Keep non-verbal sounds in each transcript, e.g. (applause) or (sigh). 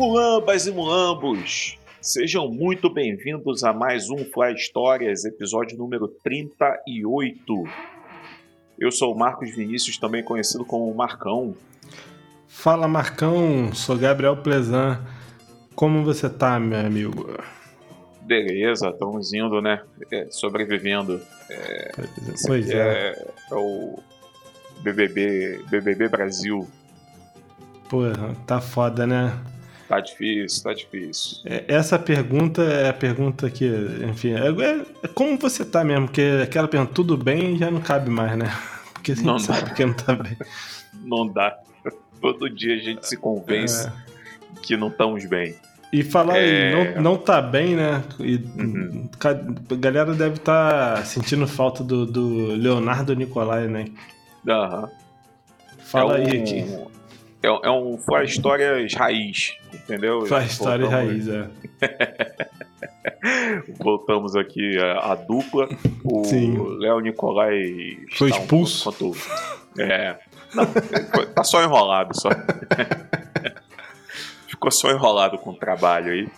Mulambas e mulambos, sejam muito bem-vindos a mais um Fly Histórias, episódio número 38. Eu sou o Marcos Vinícius, também conhecido como Marcão. Fala Marcão, sou Gabriel Plezan. Como você tá, meu amigo? Beleza, estamos indo, né? É, sobrevivendo. É, pois é. é, é o BBB, BBB Brasil. Pô, tá foda, né? Tá difícil, tá difícil. É, Essa pergunta é a pergunta que, enfim, é, é- é como você tá mesmo, porque aquela pergunta, tudo bem, já não cabe mais, né? (laughs) Porque a gente Não sabe dá. que não tá bem. Não dá. (laughs) Todo dia a gente se convence É. que não estamos bem. E falar É. aí, não, não tá bem, né? E Uhum. a galera deve estar sentindo falta do, do Leonardo Nicolai, né? Aham. Fala é aí, um, aqui. É, um- é um Fly Histórias raiz, entendeu? Fala a história Voltamos- raiz, é. (laughs) Voltamos aqui a, a dupla. O. Léo Nicolai Foi um expulso. tanto quanto- É. Não, tá só enrolado só. (laughs) Ficou só enrolado com o trabalho aí.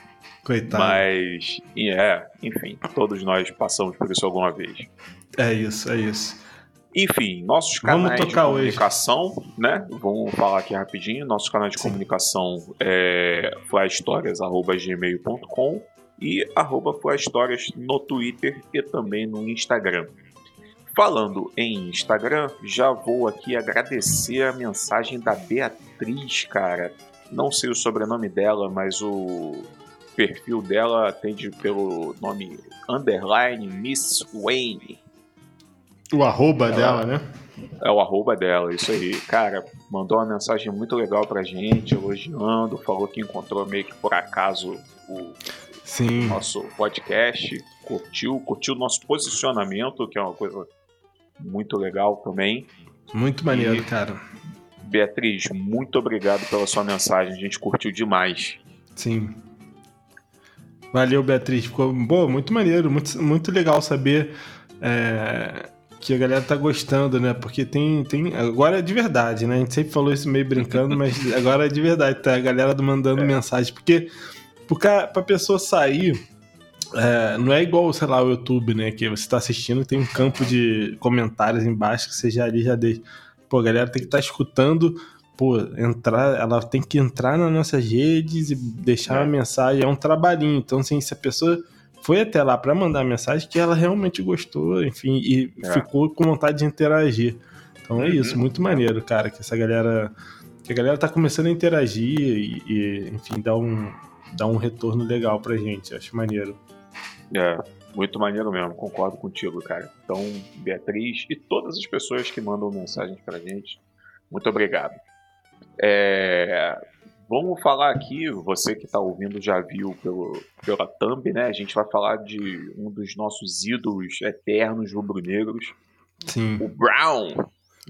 Coitado. Mas, é, enfim, todos nós passamos por isso alguma vez. É isso, é isso. Enfim, nossos canais de tocar hoje. comunicação, né? Vamos falar aqui rapidinho. Nossos canais de Sim. comunicação é flyhistórias.gmail.com e arroba flyhistórias no Twitter e também no Instagram. Falando em Instagram, já vou aqui agradecer a mensagem da Beatriz, cara. Não sei o sobrenome dela, mas o perfil dela atende pelo nome underline Miss Wayne. O arroba Ela- dela, né? É o arroba dela, isso aí. Cara, mandou uma mensagem muito legal pra gente, elogiando, falou que encontrou meio que por acaso o Sim. nosso podcast, curtiu, curtiu o nosso posicionamento, que é uma coisa muito legal também. Muito maneiro, E- cara. Beatriz, muito obrigado pela sua mensagem, a gente curtiu demais. Sim. Valeu, Beatriz. Ficou boa, muito maneiro, muito, muito legal saber é, que a galera tá gostando, né? Porque tem, tem. Agora é de verdade, né? A gente sempre falou isso meio brincando, mas (laughs) agora é de verdade, tá? A galera mandando mensagem. Porque cara, pra pessoa sair. é, não é igual, sei lá, o YouTube, né? Que você tá assistindo e tem um campo de comentários embaixo que você já ali já deixa. Pô, a galera tem que estar escutando pô, entrar, ela tem que entrar nas nossas redes e deixar É. uma mensagem, é um trabalhinho. Então, assim, se a pessoa foi até lá para mandar a mensagem, que ela realmente gostou, enfim, e É. ficou com vontade de interagir. Então é Uhum. isso, muito maneiro, cara, que essa galera. Que a galera tá começando a interagir e, e, enfim, dar um, dar um retorno legal pra gente. Acho maneiro. É, muito maneiro mesmo, concordo contigo, cara. Então, Beatriz e todas as pessoas que mandam mensagens pra gente, muito obrigado. É, vamos falar aqui, você que tá ouvindo já viu pelo, pela thumb, né? A gente vai falar de um dos nossos ídolos eternos rubro-negros, Sim. o Brown.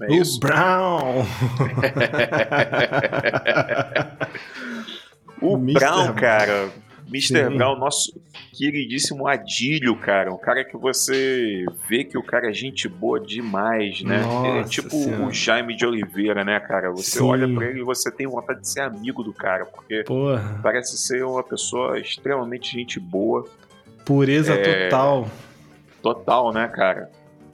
É o isso? Brown! (laughs) (laughs) O. Brown, cara. Mr. Sim. Brown, nosso queridíssimo Adílio, cara. Um cara que você vê que o cara é gente boa demais, né? é Nossa tipo Senhora. o Jaime de Oliveira, né, cara? Você Sim. olha pra ele e você tem vontade de ser amigo do cara, porque Porra, parece ser uma pessoa extremamente gente boa. pureza É. total. Total, né, cara?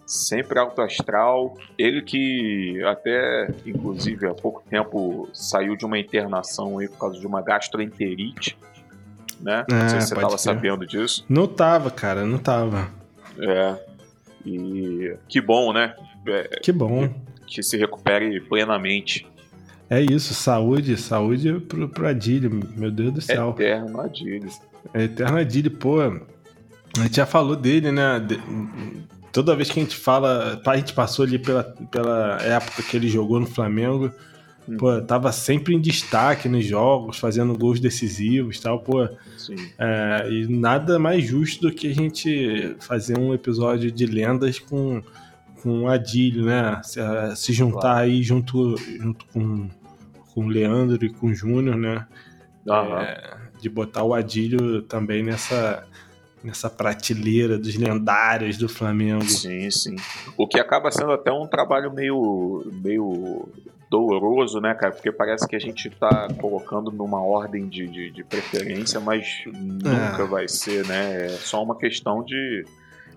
Sempre alto astral. Ele que até, inclusive, há pouco tempo saiu de uma internação aí por causa de uma gastroenterite, né? Não sei se você tava crer. sabendo disso. Não tava, cara, não tava. É. E que bom, né? É, Que bom. que se recupere plenamente. É isso, saúde, saúde pro, pro Adílio, meu Deus do céu. Eterno Adílio. É Eterno Adílio, pô. A gente já falou dele, né? De- toda vez que a gente fala, a gente passou ali pela, pela época que ele jogou no Flamengo, pô, tava sempre em destaque nos jogos, fazendo gols decisivos e tal, pô. É, e nada mais justo do que a gente fazer um episódio de lendas com, com o Adílio, né? Se, se juntar Claro. aí junto, junto com, com o Leandro e com o Júnior, né? É, de botar o Adílio também nessa, nessa prateleira dos lendários do Flamengo. Sim, sim. O que acaba sendo até um trabalho meio, meio doloroso, né, cara? Porque parece que a gente tá colocando numa ordem de, de, de preferência, mas nunca É. vai ser, né? É só uma questão de.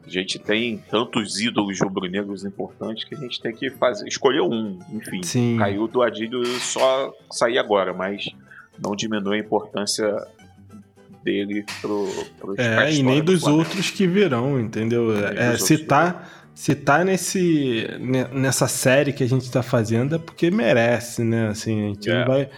A gente tem tantos ídolos rubro-negros importantes que a gente tem que fazer, escolher um, enfim. Sim. Caiu do Adílio só sair agora, mas não diminui a importância dele pro, pro É, e nem do dos Flamengo. outros que virão, entendeu? É, dos se tá, se nesse, ne- nessa série que a gente tá fazendo é porque merece, né? Assim, a gente, É. não vai,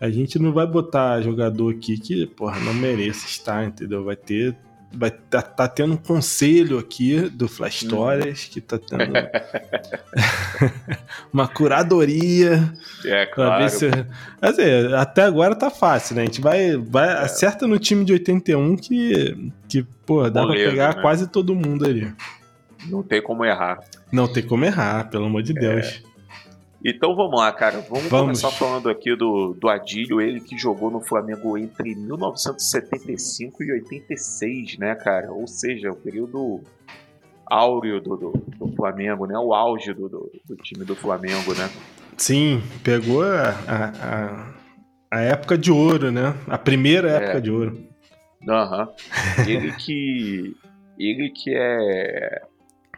a gente não vai botar jogador aqui que, porra, não merece estar, entendeu? Vai ter. Vai tá, tá tendo um conselho aqui do Flash Stories que tá tendo (laughs) uma curadoria É, Pra claro. ver se. Quer dizer, até agora tá fácil, né? A gente vai. vai Acerta no time de 81 que. que pô, dá Moleiro, pra pegar né? quase todo mundo ali. Não tem como errar. Não tem como errar, pelo amor de Deus. Então vamos lá, cara. Vamos, Vamos. começar falando aqui do, do Adílio, ele que jogou no Flamengo entre 1975 e 86, né, cara? Ou seja, o período áureo do, do, do Flamengo, né? O auge do, do, do time do Flamengo, né? Sim, pegou a, a, a, época de ouro, né? A primeira época de ouro. Aham. Ele que. Ele que é.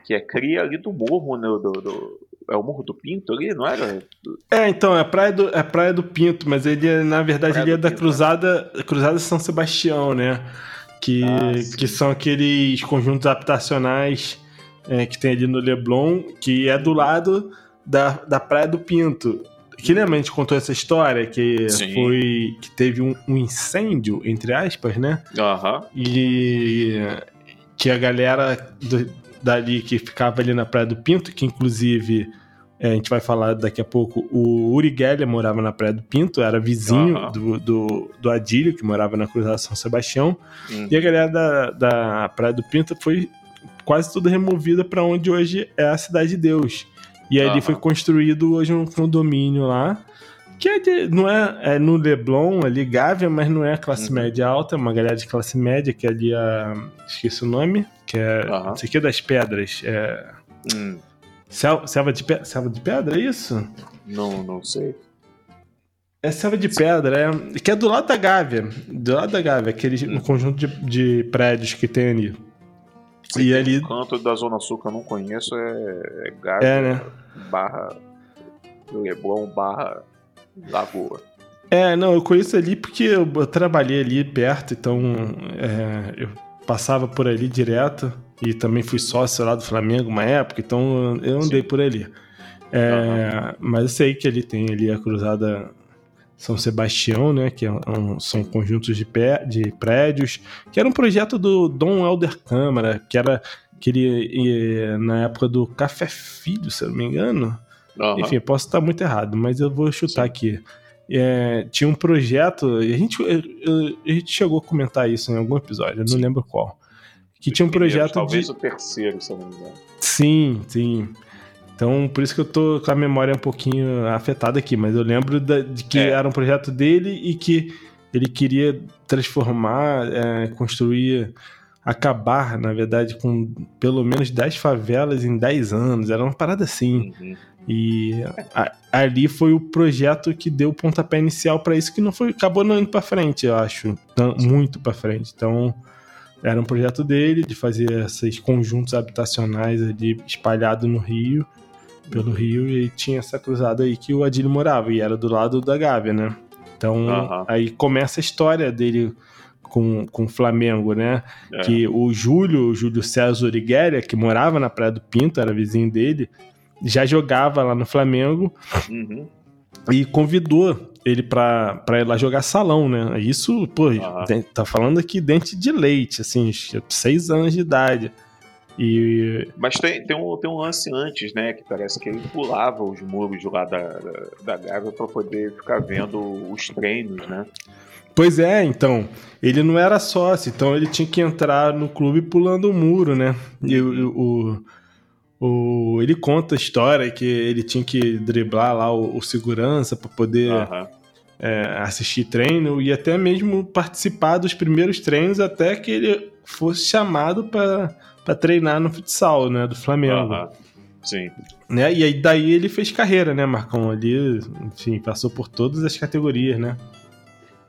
Que é cria ali do morro, né? Do, do- é o Morro do Pinto ali, não era? É, então, é Praia do, é Praia do Pinto, mas ele, é, na verdade, Praia ele é da Pinto, Cruzada, Cruzada São Sebastião, né? Que, Ah, que são aqueles conjuntos habitacionais é, que tem ali no Leblon, que é do lado da, da Praia do Pinto. Que lembra, a gente contou essa história que Sim. foi que teve um, um incêndio, entre aspas, né? Aham. E que a galera do- dali que ficava ali na Praia do Pinto, que inclusive é, a gente vai falar daqui a pouco, o Uri Geller morava na Praia do Pinto, era vizinho Aham. do, do, do Adílio, que morava na Cruzada São Sebastião, Hum. e a galera da, da Praia do Pinto foi quase tudo removida para onde hoje é a Cidade de Deus. E ali Aham. foi construído hoje um condomínio lá, que é de- não é, é no Leblon, ali, Gávea, mas não é classe Uhum. média alta, é uma galera de classe média, que é ali a. Esqueci o nome, que é. Não sei o que das pedras. É. Hum. Sel- Selva de, pe... Selva de pedra, é isso? Não, não sei. É selva de pedra, é. Que é do lado da Gávea. Do lado da Gávea, aquele Hum. um conjunto de, de prédios que tem ali. E ali. O canto da Zona Sul que eu não conheço é, é Gávea É, né? barra Leblon barra Lagoa. É, não, eu conheço ali porque eu, eu trabalhei ali perto, então é, eu passava por ali direto e também fui sócio lá do Flamengo uma época, então eu andei Sim. por ali. É, Mas eu sei que ali tem ali a Cruzada São Sebastião, né? Que é um- são conjuntos de, pé, de prédios, que era um projeto do Dom Helder Câmara, que era que ele, na época do Café Filho, se eu não me engano. Aham. Enfim, posso estar muito errado, mas eu vou chutar aqui. É, tinha um projeto, a gente, a gente chegou a comentar isso em algum episódio, eu não lembro qual. Que Dos tinha um projeto Talvez de. o terceiro, se eu não me engano. Sim, sim. Então, por isso que eu tô com a memória um pouquinho afetada aqui, mas eu lembro da- de que É. era um projeto dele e que ele queria transformar, é, construir, acabar, na verdade, com pelo menos 10 favelas em 10 anos. Era uma parada assim. Uhum. E a- ali foi o projeto que deu o pontapé inicial para isso, que não foi, acabou não indo para frente, eu acho, muito para frente. Então, era um projeto dele de fazer esses conjuntos habitacionais ali espalhados no Rio, pelo Rio, e tinha essa cruzada aí que o Adílio morava, e era do lado da Gávea, né? Então, Aham. aí começa a história dele com, com o Flamengo, né? É. Que o Júlio, o Júlio César Uriguelia, que morava na Praia do Pinto, era vizinho dele, já jogava lá no Flamengo Uhum. e convidou ele pra, pra ir lá jogar salão, né? Isso, pô, de- tá falando aqui dente de leite, assim, seis anos de idade. E Mas tem, tem, um, tem um lance antes, né? Que parece que ele pulava os muros lá da, da, da Gávea pra poder ficar vendo os treinos, né? Pois é, então, ele não era sócio, então ele tinha que entrar no clube pulando o muro, né? E o, o, o- ele conta a história que ele tinha que driblar lá o, o segurança para poder Aham. é, assistir treino e até mesmo participar dos primeiros treinos até que ele fosse chamado para treinar no futsal, né, do Flamengo. Aham. Sim. Né? E aí daí ele fez carreira, né, Marcão? Ali, enfim, passou por todas as categorias, né?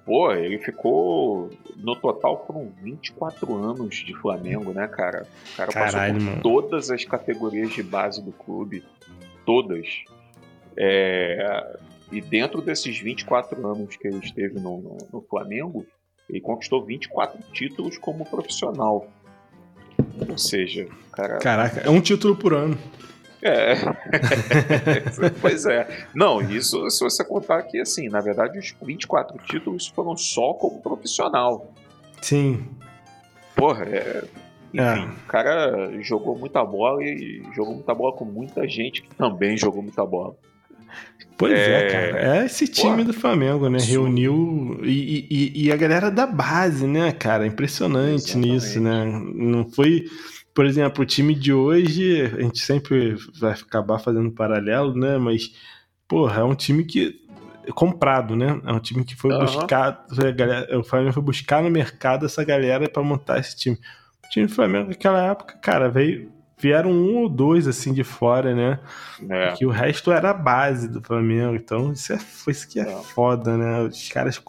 Pô, ele ficou. No total foram 24 anos de Flamengo, né, cara? O cara Caralho, passou por mano. todas as categorias de base do clube. Todas. É, E dentro desses 24 anos que ele esteve no, no- no Flamengo, ele conquistou 24 títulos como profissional. Ou seja, cara. Caraca, é um título por ano. É. (laughs) pois é. Não, isso se você contar que, assim, na verdade, os 24 títulos foram só como profissional. Sim. Porra, é. Enfim, É. o cara jogou muita bola e jogou muita bola com muita gente que também jogou muita bola. Pois é, É. cara. É esse time Porra, do Flamengo, né? absurdo. Reuniu. E, e- e a galera da base, né, cara? Impressionante Exatamente. nisso, né? Não foi. Por exemplo, o time de hoje, a gente sempre vai acabar fazendo paralelo, né? Mas, porra, é um time que. é comprado, né? É um time que foi Aham. buscar. a galera- O Flamengo foi buscar no mercado essa galera pra montar esse time. O time do Flamengo naquela época, cara, veio. Vieram um ou dois assim de fora, né? É. Que o resto era a base do Flamengo. Então, isso, é, foi isso que é, É. foda, né? Os caras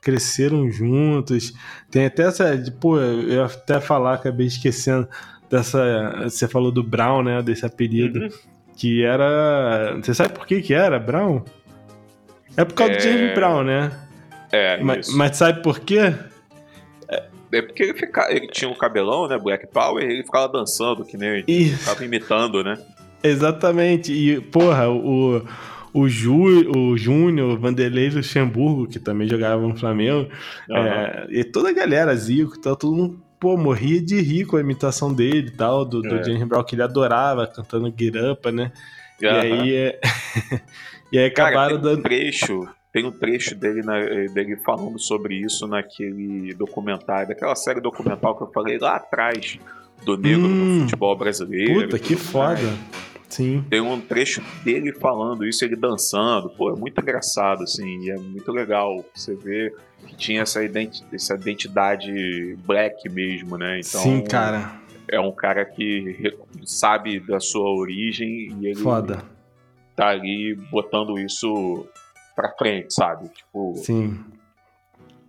cresceram juntos. Tem até essa. de, Pô, eu até falar, acabei esquecendo dessa. Você falou do Brown, né? Desse apelido. Uhum. Que era. Você sabe por que, que era Brown? É por causa do É, James Brown, né? É, Mas, isso. mas sabe por quê? É porque ele, fica, ele tinha um cabelão, né? Black Power, ele ficava dançando, que nem Isso. ficava imitando, né? Exatamente. E, porra, o, o, Ju, o Júnior, o Vanderlei Luxemburgo, que também jogava no Flamengo, Aham. é, e toda a galera, Zico, tal, todo mundo, pô, morria de rir com a imitação dele e tal, do, do É. James Brown, que ele adorava, cantando Guirapa, né? E aí, é... (laughs) e aí Cara, acabaram tem um dando... trecho, tem um trecho dele, na- dele falando sobre isso naquele documentário, daquela série documental que eu falei lá atrás, do negro Hum. no futebol brasileiro. Puta, que foda. Sim. Tem um trecho dele falando isso, ele dançando. Pô, é muito engraçado, assim, e é muito legal você ver que tinha essa, identi- essa identidade black mesmo, né? Então, Sim, cara. é um cara que sabe da sua origem e ele Foda. tá ali botando isso pra frente, sabe? Tipo, Sim.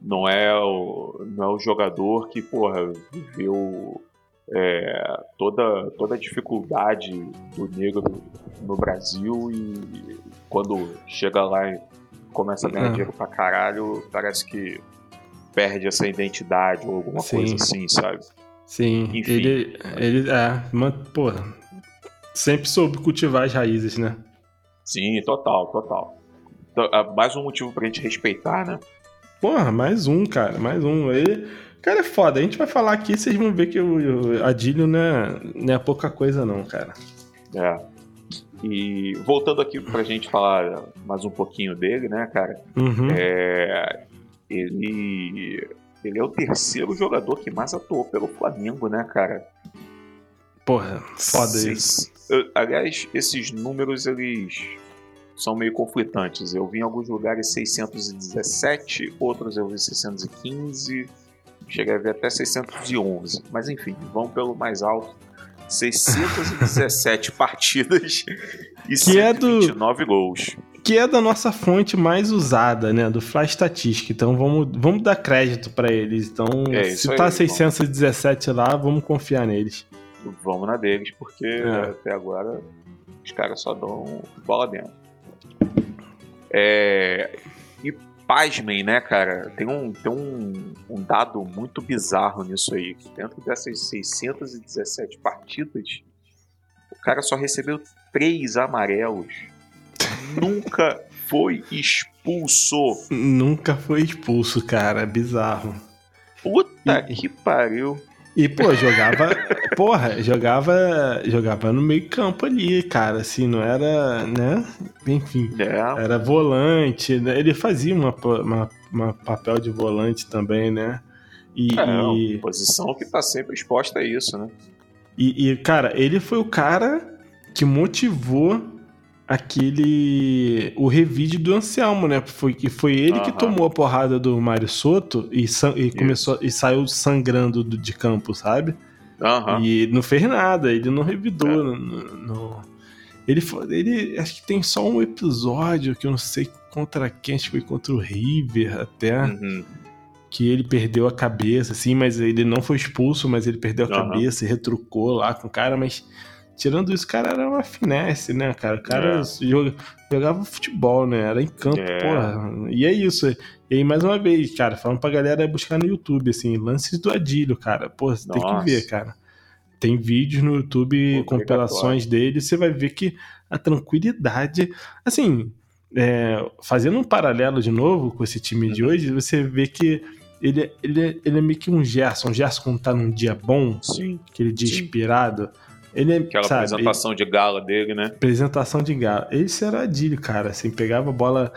não é o, não é o jogador que, porra, viveu é, toda, toda a dificuldade do negro no Brasil e quando chega lá e começa a ganhar É. dinheiro pra caralho, parece que perde essa identidade ou alguma Sim. coisa assim, sabe? Sim. Enfim. Ele, ele, é, man, porra, sempre soube cultivar as raízes, né? Sim, total, total. Então, é mais um motivo pra gente respeitar, né? Porra, mais um, cara, mais um. Ele, cara, é foda. A gente vai falar aqui, vocês vão ver que o, o Adílio não é, não é pouca coisa, não, cara. É. E voltando aqui pra gente falar mais um pouquinho dele, né, cara? Uhum. É, ele, ele é o terceiro jogador que mais atuou pelo Flamengo, né, cara? Porra, foda Seis- isso. Eu- aliás, esses números eles são meio conflitantes. Eu vi em alguns lugares 617, outros eu vi 615, cheguei a ver até 611. Mas enfim, vamos pelo mais alto. 617 (laughs) partidas e Que é do- 129 gols. Que é da nossa fonte mais usada, né? Do Fly Statistic. Então vamos, vamos dar crédito pra eles. Então, É, se aí, tá vamos. 617 lá, vamos confiar neles. Vamos na deles, porque É. até agora os caras só dão bola dentro. É, e pasmem, né, cara? Tem um, tem um, um dado muito bizarro nisso aí. Que dentro dessas 617 partidas, o cara só recebeu três amarelos. (laughs) Nunca foi expulso. Nunca foi expulso, cara. É bizarro. Puta E- que pariu. E, pô, jogava. (laughs) porra, jogava. Jogava no meio campo ali, cara. Assim, não era. né? Enfim. É, Era volante, né? Ele fazia uma, uma, uma papel de volante também, né? E, é uma e, posição que tá sempre exposta a isso, né? e- e, cara, ele foi o cara que motivou aquele. o revide do Anselmo, né? Foi, que foi ele que Aham. tomou a porrada do Mário Soto e, san- e começou e saiu sangrando do- de campo, sabe? Aham. E não fez nada, ele não revidou. É. no- no- Ele, ele acho que tem só um episódio que eu não sei contra quem, acho que foi contra o River até, Uhum. que ele perdeu a cabeça, assim, mas ele não foi expulso, mas ele perdeu a Aham. cabeça e retrucou lá com o cara, mas tirando isso, o cara era uma finesse, né, cara? O cara É. joga- jogava futebol, né? Era em campo, É. porra. E é isso. E aí, mais uma vez, cara, falando pra galera buscar no YouTube, assim, lances do Adílio, cara. Pô, você tem que ver, cara. Tem vídeos no YouTube, Obrigatório. compilações dele, você vai ver que a tranquilidade. Assim, é, fazendo um paralelo de novo com esse time de Uhum. hoje, você vê que ele, ele, ele é meio que um Gerson. O Gerson, quando tá num dia bom, Sim. aquele dia Sim. inspirado, ele é. Aquela sabe, apresentação de gala dele, né? apresentação de galo. Esse era Adílio, cara. Assim, pegava a bola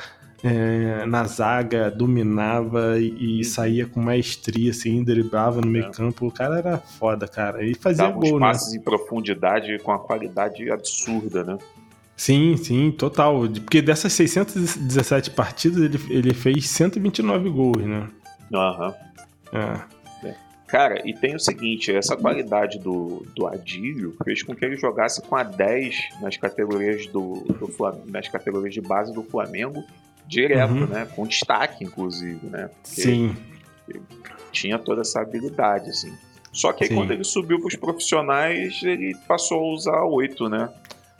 é, na zaga, dominava e, e saía com maestria, assim, driblava no meio É. campo. O cara era foda, cara. E fazia Dava gol, né? passes em profundidade com a qualidade absurda, né? Sim, sim, total. Porque dessas 617 partidas, ele, ele fez 129 gols, né? Aham. É. Cara, e tem o seguinte, essa qualidade do, do Adílio fez com que ele jogasse com a 10 nas categorias do, do nas categorias de base do Flamengo direto, Uhum. né? Com destaque, inclusive, né? Porque Sim. tinha toda essa habilidade, assim. Só que aí, Sim. quando ele subiu para os profissionais, ele passou a usar 8, né?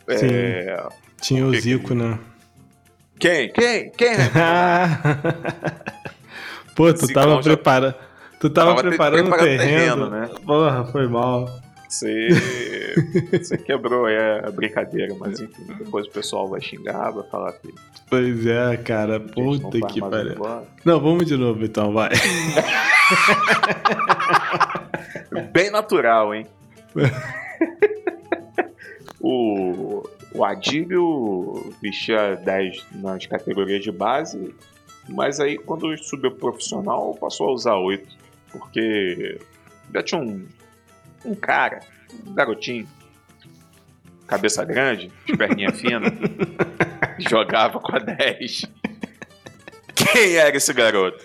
Sim. É... Tinha o que- Zico, né? Quem? Quem? Quem? (laughs) Pô, tu Zicão tava já- preparando. Tu tava, Tava preparando o terreno, terreno, né? Porra, foi mal. Você, (laughs) você quebrou aí a brincadeira, mas enfim, depois o pessoal vai xingar, vai falar que Pois é, cara. Puta que pariu. Não, vamos de novo então, vai. (laughs) Bem natural, hein? (laughs) o, o Adílio vestia 10 nas categorias de base, mas aí quando subiu pro profissional passou a usar 8, porque já tinha um, um cara, um garotinho, cabeça grande, de perninha (laughs) fina, jogava com a 10. Quem era esse garoto?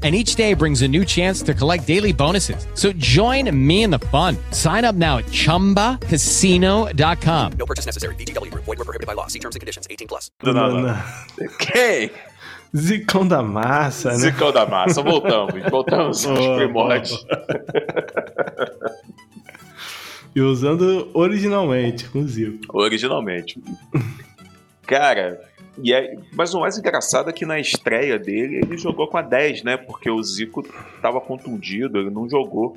And each day brings a new chance to collect daily bonuses. So join me in the fun. Sign up now at chumbacasino.com. No purchase necessary. VGW Group. Void were prohibited by law. See terms and conditions. 18 plus. Não, não, não. Quem? Zicão da massa, né? Zicão da massa, voltamos, voltamos aos Boa, primórdios. E usando originalmente, com o Zico. Originalmente. Cara, e é, mas o mais engraçado é que na estreia dele ele jogou com a 10, né? Porque o Zico tava contundido, ele não jogou.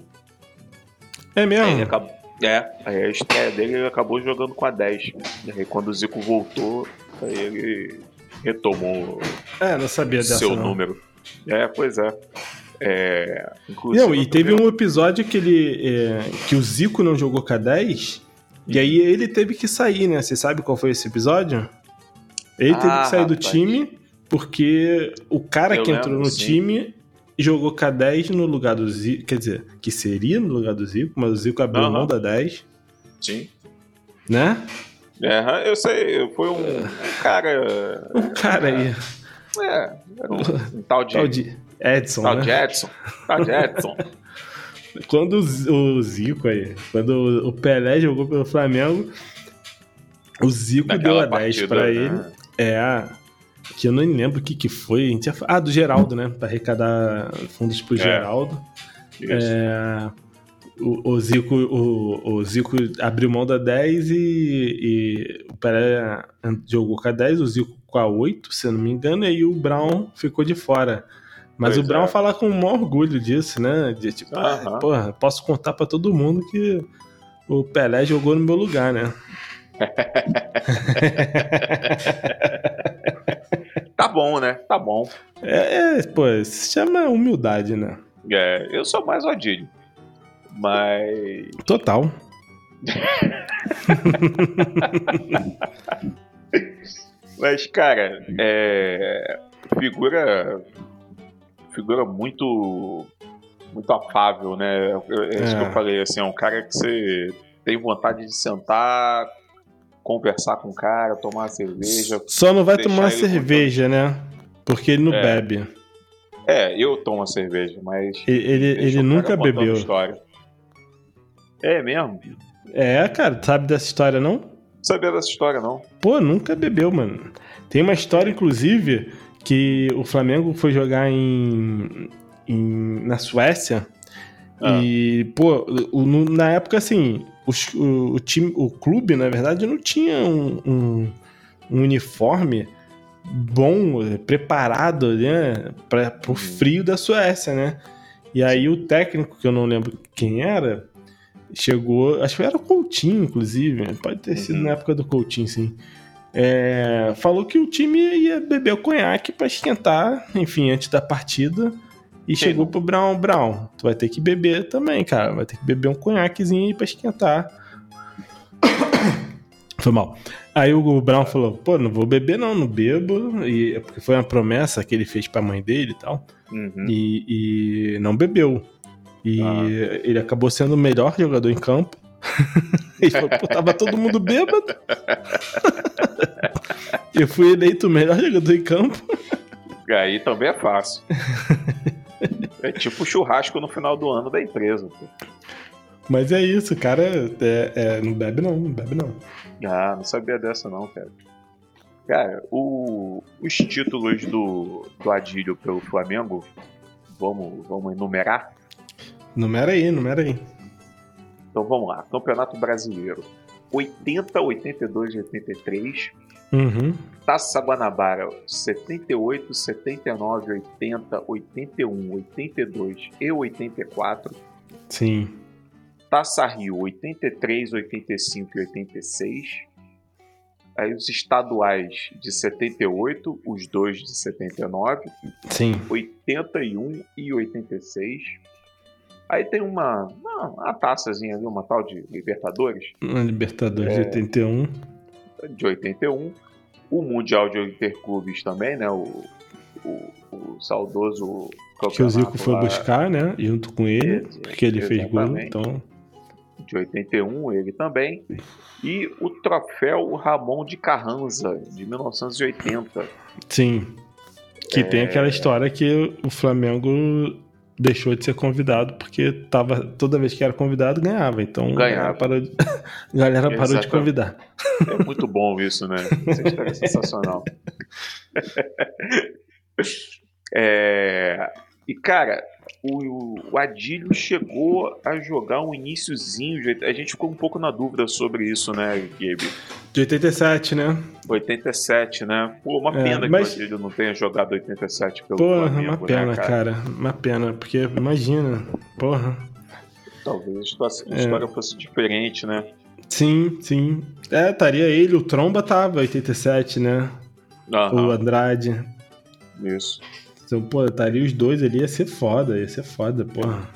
É mesmo? acabou, é, aí a estreia dele ele acabou jogando com a 10. E aí quando o Zico voltou, aí ele retomou É, não sabia dessa seu não. número. É, pois é. É, inclusive, Não, e teve um episódio que ele. é, que o Zico não jogou com a 10. E aí ele teve que sair, né? Você sabe qual foi esse episódio? Ele teve Ah, que sair do rapaz. time porque o cara Eu que entrou lembro, no sim. time jogou com a 10 no lugar do Zico. Quer dizer, que seria no lugar do Zico, mas o Zico abriu Aham. mão da 10, Sim. né? É, eu sei, foi um, um cara. (laughs) Um cara aí, É, era um, um tal de. tal de Edson, tal né? de Edson. Tal de Edson. (laughs) Quando o Zico aí, quando o Pelé jogou pelo Flamengo, O Zico deu Naquela a 10 partida, pra né? É. Que eu não lembro o que, que foi. Ah, do Geraldo, né? Pra arrecadar fundos pro É. Geraldo. Isso. É, o, o Zico, o, o Zico abriu mão da 10 e, e o Pelé jogou com a 10, o Zico com a 8, se eu não me engano, e aí o Brown ficou de fora. Mas Pois o Brown é. fala com o maior orgulho disso, né? De tipo, ah, Aham. porra, posso contar pra todo mundo que o Pelé jogou no meu lugar, né? (laughs) Tá bom, né? Tá bom. É, é, pô, se chama humildade, né? É, eu sou mais o Adílio. Mas. Total. (laughs) Mas, cara, é. Figura. Figura muito. Muito afável, né? É isso que É. eu falei, assim, é um cara que você tem vontade de sentar, conversar com o cara, tomar uma cerveja. Só não vai tomar cerveja, né? Porque ele não É. bebe. É, eu tomo a cerveja, mas. Ele, ele, nunca contando bebeu. História. É mesmo? É, cara, sabe dessa história não? Não sabia dessa história, não. Pô, nunca bebeu, mano. Tem uma história, inclusive, que o Flamengo foi jogar em, em- na Suécia. Ah. E, pô, na época, assim, os- o, o time, o clube, na verdade, não tinha um, um- um uniforme bom, eh, preparado, né, para pro frio da Suécia, né? E aí o técnico, que eu não lembro quem era, chegou, acho que era o Coutinho, inclusive, pode ter sido Uhum. na época do Coutinho, sim. É, falou que o time ia beber o conhaque pra esquentar, enfim, antes da partida. E chegou pro Brown, Brown, tu vai ter que beber também, cara. Vai ter que beber um conhaquezinho aí pra esquentar. (coughs) Foi mal. Aí o Brown falou, pô, não vou beber não, não bebo. E, porque foi uma promessa que ele fez pra mãe dele e tal. Uhum. E, e não bebeu. E Ah. ele acabou sendo o melhor jogador em campo. (laughs) ele falou, pô, tava todo mundo bêbado. (laughs) Eu fui eleito o melhor jogador em campo. Aí também é fácil. (laughs) é tipo churrasco no final do ano da empresa. Mas é isso, cara. É, é, não bebe não, não bebe não. Ah, não sabia dessa não, cara. Cara, o- os títulos do, do Adílio pelo Flamengo, vamos, vamos enumerar? Numera aí, numera aí. Então vamos lá. Campeonato Brasileiro. 80, 82 e 83. Uhum. Taça Guanabara 78, 79, 80, 81, 82 e 84. Sim. Taça Rio 83, 85 e 86. Aí os estaduais de 78, os dois de 79, Sim. 81 e 86. Aí tem uma, uma, uma taçazinha ali, uma tal de Libertadores, Libertadores É. de 81. De 81. O Mundial de Interclubes também, né? O, o, o saudoso Que o Zico foi lá buscar, né? Junto com ele. Ex- Porque ele fez gol. Então. de 81, ele também. E o troféu Ramon de Carranza, de 1980. Sim. Que tem É. aquela história que o Flamengo deixou de ser convidado porque tava, toda vez que era convidado ganhava. Então Ganhava. (laughs) a galera parou de, galera parou de convidar. É muito bom isso, né? Essa história é sensacional. (laughs) É, E, cara, o, o Adílio chegou a jogar um iníciozinho. de- A gente ficou um pouco na dúvida sobre isso, né, Gabe? De 87, né? 87, né? Pô, uma É, pena mas- que o Adílio não tenha jogado 87 pelo Porra, Flamengo, uma pena, né, cara? Uma pena, porque imagina, porra. Talvez a história, a É. história fosse diferente, né? Sim, sim. É, estaria ele, o Tromba tava 87, né? Aham, O Andrade. Isso. Então, pô, estaria os dois ali, ia ser foda, ia ser foda, porra.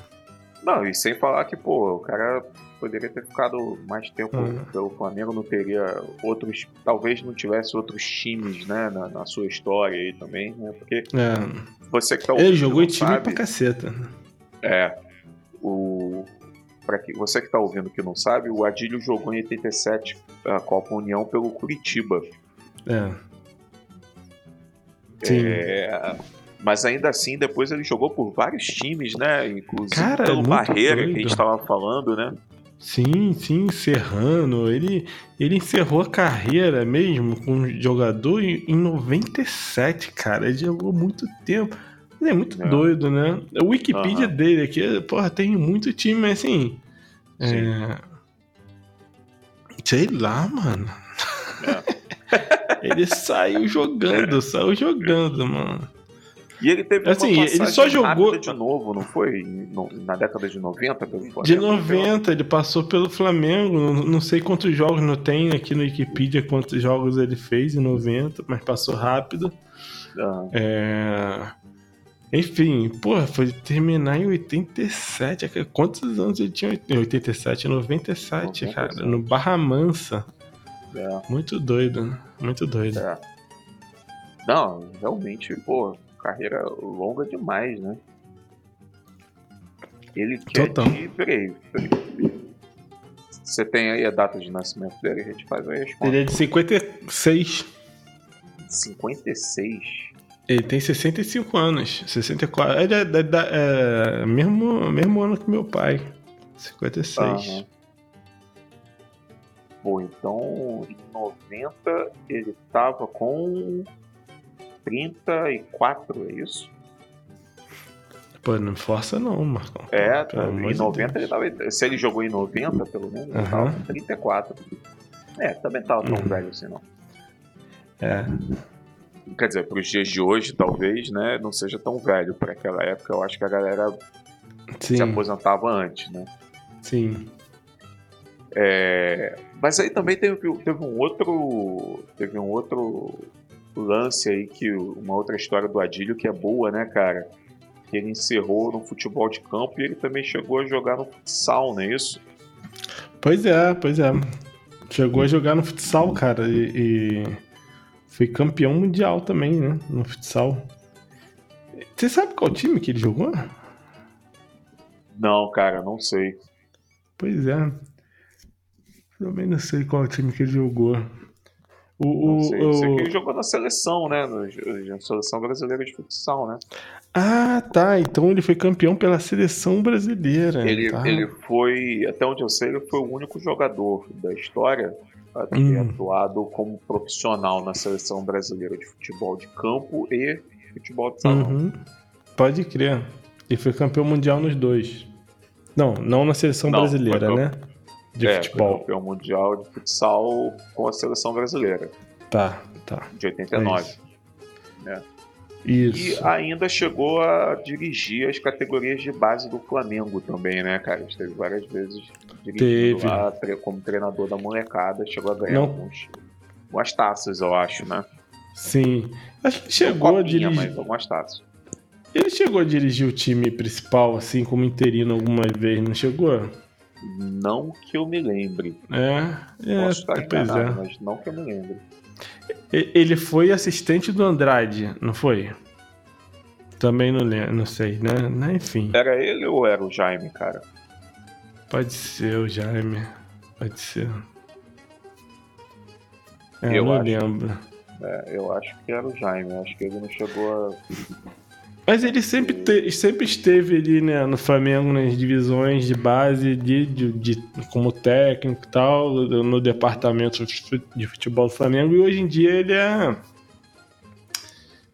Não, e sem falar que, pô, o cara poderia ter ficado mais tempo Uhum. pelo Flamengo, não teria outros. Talvez não tivesse outros times, né, na, na sua história aí também, né? Porque É. você que tá ouvindo. Ele jogou em não time sabe, pra caceta. É. O. Pra que, você que tá ouvindo que não sabe, o Adílio jogou em 87 a Copa União pelo Curitiba. É. Sim. É, mas ainda assim, depois ele jogou por vários times, né? Inclusive Cara, é pelo muito Barreira, que a doido. gente estava falando, né? Sim, sim, Serrano. Ele, ele encerrou a carreira mesmo com jogador em, em 97, cara. Ele jogou muito tempo. Ele é muito É. doido, né? A Wikipedia dele aqui, porra, tem muito time, mas assim. É... Sei lá, mano. (laughs) ele saiu jogando, saiu jogando, mano. E ele teve Assim, ele só jogou- de novo, não foi? Na década de 90? pelo Flamengo? De 90, ele passou pelo Flamengo. Não, não sei quantos jogos, não tem aqui no Wikipedia quantos jogos ele fez em 90, mas passou rápido. Ah, É... Enfim, porra, foi terminar em 87. cara. Quantos anos ele tinha? Em 87, 97, 97. cara. No Barra Mansa. é, Muito doido, né? Muito doido. é. Não, realmente, pô, carreira longa demais, né? Ele que é Total. de... Peraí, peraí. Você tem aí a data de nascimento dele? A gente faz aí as Ele contas. é de 56. 56? Ele tem 65 anos. 64. Ele é, da- da- é mesmo, mesmo ano que meu pai. 56. Aham. Pô, então em 90 ele tava com 34, é isso? Pô, não força não, Marcão. É, tá, em de 90 Deus. ele tava. Se ele jogou em 90, pelo menos, ele Aham. tava com 34. É, também tava tão Uhum. velho assim, não. É. Quer dizer, para os dias de hoje, talvez, né, não seja tão velho. Para aquela época, eu acho que a galera se Sim, aposentava antes, né? sim. É, mas aí também teve, teve um outro. Teve um outro lance aí que. Uma outra história do Adílio que é boa, né, cara? Que ele encerrou no futebol de campo e ele também chegou a jogar no futsal, não é isso? Pois é, pois é. Chegou a jogar no futsal, cara, e, e foi campeão mundial também, né? No futsal. Você sabe qual time que ele jogou? Não, cara, não sei. Pois é. Também não sei qual time que ele jogou. O, Não o- sei. O- que ele jogou na seleção, né? Na seleção brasileira de futsal, né? Ah, tá. Então ele foi campeão pela seleção brasileira. Ele, tá. ele foi, até onde eu sei, ele foi o único jogador da história a ter Hum. atuado como profissional na seleção brasileira de futebol de campo e futebol de salão. Uhum. Pode crer. E foi campeão mundial nos dois. Não, não na seleção Não, brasileira, né? De É, futebol. campeão mundial de futsal com a seleção brasileira, Tá, tá. de 89. Isso. E ainda chegou a dirigir as categorias de base do Flamengo também, né, cara? Esteve várias vezes dirigindo Teve. lá como treinador da molecada, chegou a ganhar alguns, algumas taças, eu acho, né? Sim. Acho que chegou a copinha, dirigir. mas algumas taças. Ele chegou a dirigir o time principal, assim, como interino alguma vez, não chegou? Não que eu me lembre. É, é, Posso estar pois é. mas não que eu me lembre. Ele foi assistente do Andrade, não foi? Também não lembro, não sei, né? né? Enfim, Era ele ou era o Jaime, cara? pode ser o Jaime. Pode ser. É, Eu não acho. lembro. É, eu acho que era o Jaime. Acho que ele não chegou a. Mas ele sempre, te- sempre esteve ali né, no Flamengo, nas divisões de base, de, de, de- como técnico e tal, no departamento de fu- de futebol do Flamengo, e hoje em dia ele é.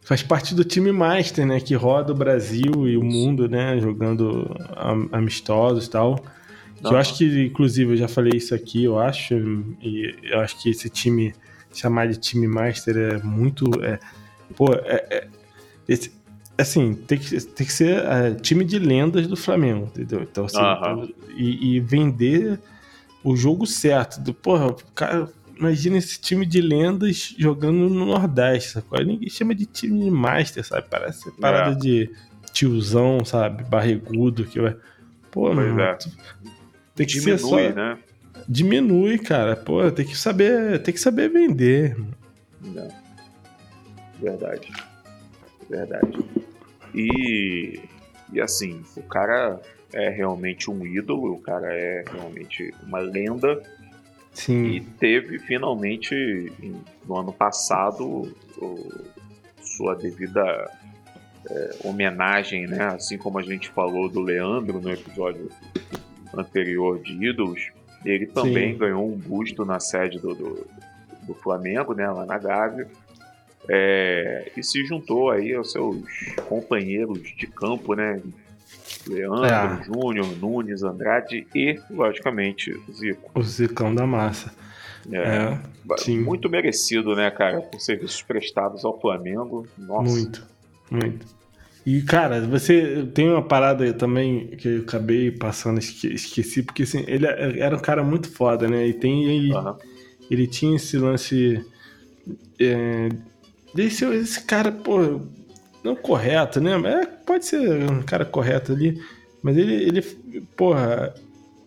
Faz parte do time Master, né? Que roda o Brasil e o mundo, né? Jogando am- amistosos e tal. Eu acho que, inclusive, eu já falei isso aqui, eu acho. E eu acho que esse time, chamar de time Master é muito. É, pô, é, é- esse- assim, tem que, tem que ser é, time de lendas do Flamengo, entendeu? Então, assim, Aham. e, e vender o jogo certo. Do, porra, cara, imagina esse time de lendas jogando no Nordeste, sacou? Ninguém chama de time de Master, sabe? Parece parada É. de tiozão, sabe? Barrigudo, que vai. Pô, mano, é. tem que ser Diminui, só. né? Diminui, cara. Pô, tem que saber, tem que saber vender. Não. Verdade. Verdade. E, e assim, o cara é realmente um ídolo, o cara é realmente uma lenda. E Sim. teve finalmente, no ano passado, sua devida é, homenagem, né? Assim como a gente falou do Leandro no episódio anterior de ídolos, ele também Sim. ganhou um busto na sede do, do, do Flamengo, né, lá na Gávea, é, e se juntou aí aos seus companheiros de campo, né, Leandro, É. Júnior, Nunes, Andrade e, logicamente, Zico. O Zicão da massa. É, É, sim. muito merecido, né, cara, por serviços prestados ao Flamengo. Nossa. Muito, muito. E, cara, você tem uma parada aí também que eu acabei passando, esque- esqueci, porque assim, ele era um cara muito foda, né? E tem ele, Aham. ele tinha esse lance é, desse esse cara, pô, não correto, né? É, pode ser um cara correto ali, mas ele, ele porra,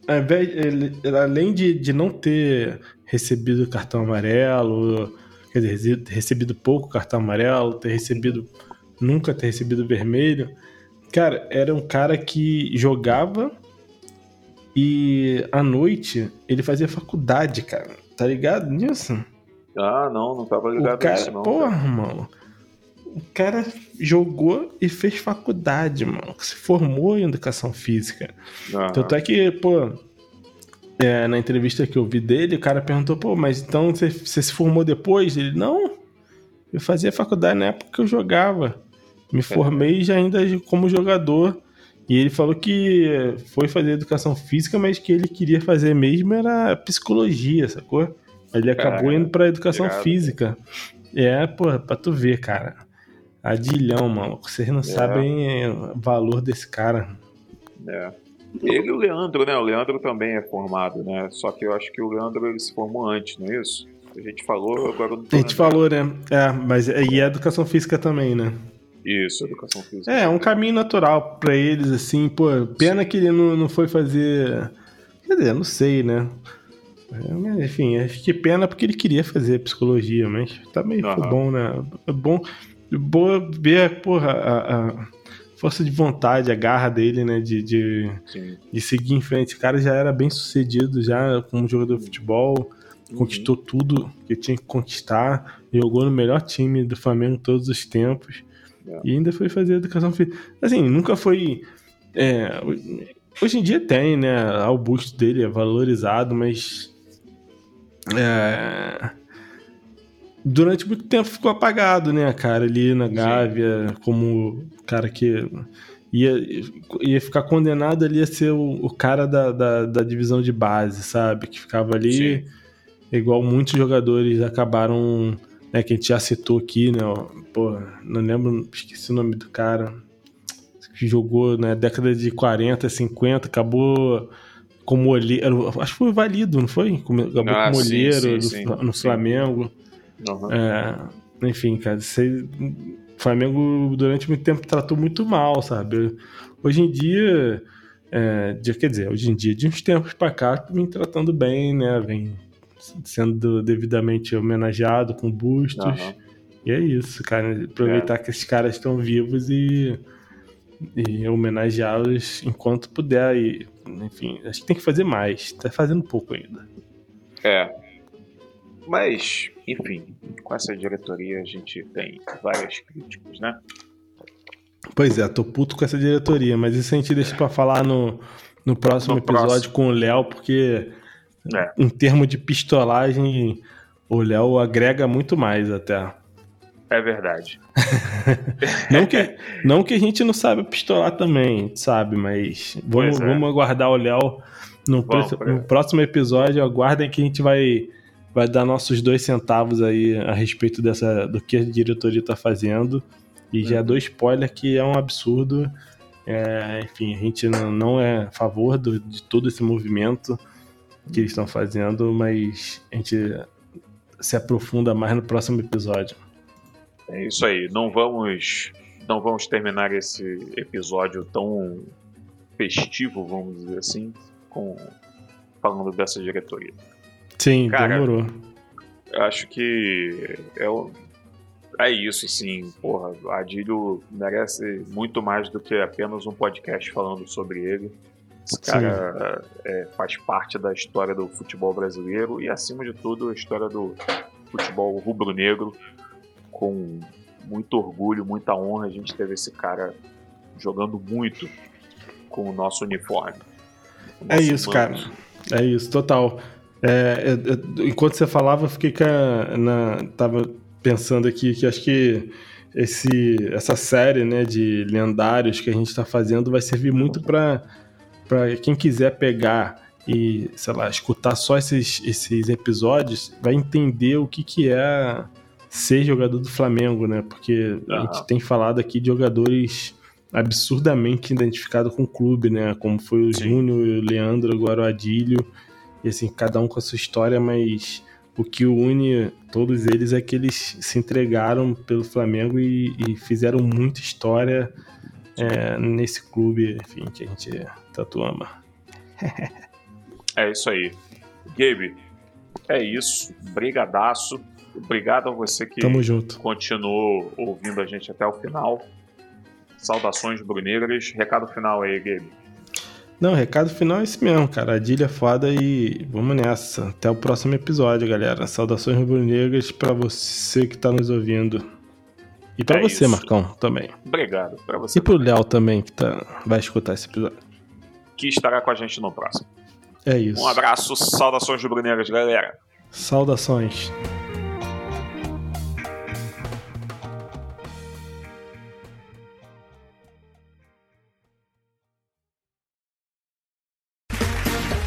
ao invés, ele, além de, de não ter recebido cartão amarelo, quer dizer, rece- recebido pouco cartão amarelo, ter recebido nunca ter recebido vermelho, cara, era um cara que jogava e à noite ele fazia faculdade, cara. Tá ligado nisso? Ah, não, não tava O ligado cara, nisso, não. porra, mano. O cara jogou e fez faculdade, mano. Se formou em educação física. Aham. Tanto é que, pô, é, na entrevista que eu vi dele, o cara perguntou, pô, mas então você, você se formou depois? Ele, não, eu fazia faculdade na época que eu jogava. Me formei já ainda como jogador. E ele falou que foi fazer educação física, mas que ele queria fazer mesmo era psicologia, sacou? Ele acabou Cara, indo pra educação irado. física. É, pô, pra tu ver, cara. Adilhão, mano. Vocês não sabem é, o valor desse cara. É. Ele e o Leandro, né? O Leandro também é formado, né? Só que eu acho que o Leandro ele se formou antes, não é isso? A gente falou, agora não A gente lembrando. falou, né? É, mas é- e é educação física também, né? Isso, educação física. É, é um caminho natural pra eles, assim, pô. Pena que ele não, não foi fazer. Quer dizer, não sei, né? É, enfim, acho que pena porque ele queria fazer psicologia, mas também foi Aham. bom, né? É bom, boa ver, porra, a, a força de vontade, a garra dele, né? De, de, Sim. de seguir em frente. O cara já era bem sucedido já como jogador de futebol, conquistou tudo que tinha que conquistar, jogou no melhor time do Flamengo todos os tempos É. e ainda foi fazer educação física. Assim, nunca foi. é, hoje em dia tem, né? O busto dele é valorizado, mas. É, durante muito tempo ficou apagado, né, cara, ali na Gávea, como o cara que ia, ia ficar condenado ali a ser o, o cara da, da, da divisão de base, sabe? Que ficava ali, Sim. igual muitos jogadores acabaram, né, que a gente já citou aqui, né? ó, Pô, não lembro, esqueci o nome do cara, que jogou na década de 40, 50, acabou como olheiro, acho que foi valido, não foi? Como- Acabou Ah, como sim, olheiro sim, do- no. Flamengo. Aham. É, enfim, cara, você, o Flamengo durante muito tempo tratou muito mal, sabe? Hoje em dia, é, de- quer dizer, hoje em dia, de uns tempos pra cá, vem tratando bem, né? Vem sendo devidamente homenageado com bustos. Aham. E é isso, cara. Aproveitar que esses caras estão vivos e, e homenageá-los enquanto puder. E, enfim, acho que tem que fazer mais. Tá fazendo pouco ainda. É. Mas, enfim, com essa diretoria a gente tem várias críticas, né? Pois é, tô puto com essa diretoria, mas isso a gente deixa pra falar no, no próximo No episódio próximo. com o Léo, porque É. em termos de pistolagem, o Léo agrega muito mais até. É verdade. (laughs) (laughs) Não que, não que a gente não sabe pistolar também, sabe, mas vamos, é. vamos aguardar o Léo no, pró- é. no próximo episódio. Aguardem que a gente vai, vai dar nossos dois centavos aí a respeito dessa, do que a diretoria tá fazendo. E já Uhum. dou spoiler que é um absurdo. É, enfim, a gente não, não é a favor do- de todo esse movimento que eles estão fazendo, mas a gente se aprofunda mais no próximo episódio. É isso aí. Não vamos, não vamos terminar esse episódio tão festivo, vamos dizer assim, com falando dessa diretoria. Sim, Cara, demorou. Acho que é, o- é isso, sim. Porra, Adílio merece muito mais do que apenas um podcast falando sobre ele. Esse cara é, faz parte da história do futebol brasileiro e, acima de tudo, a história do futebol rubro-negro. Com muito orgulho, muita honra, a gente teve esse cara jogando muito com o nosso uniforme. o É nosso isso, manto. cara. É isso, total. É, eu- eu- enquanto você falava, eu fiquei a- na, tava pensando aqui que acho que esse, essa série né, de lendários que a gente está fazendo vai servir muito para quem quiser pegar e, sei lá, escutar só esses, esses episódios, vai entender o que, que é ser jogador do Flamengo, né? Porque a gente tem falado aqui de jogadores absurdamente identificados com o clube, né? Como foi o Sim. Júnior, o Leandro, agora o Adílio. E assim, cada um com a sua história, mas o que une todos eles é que eles se entregaram pelo Flamengo e, e fizeram muita história é, nesse clube, enfim, que a gente tanto ama. É isso aí. Gabe, é isso. Brigadaço. Obrigado a você que Tamo junto. continuou ouvindo a gente até o final. Saudações brunegras. Recado final aí, Gabe. Não, recado final é esse mesmo, cara. A Adília é foda e vamos nessa. Até o próximo episódio, galera. Saudações rubro-negras pra você que tá nos ouvindo. E pra É você, isso. Marcão, também. Obrigado para você E pro Léo também, que tá, vai escutar esse episódio. que estará com a gente no próximo. É isso. Um abraço, saudações brunegras, galera. Saudações.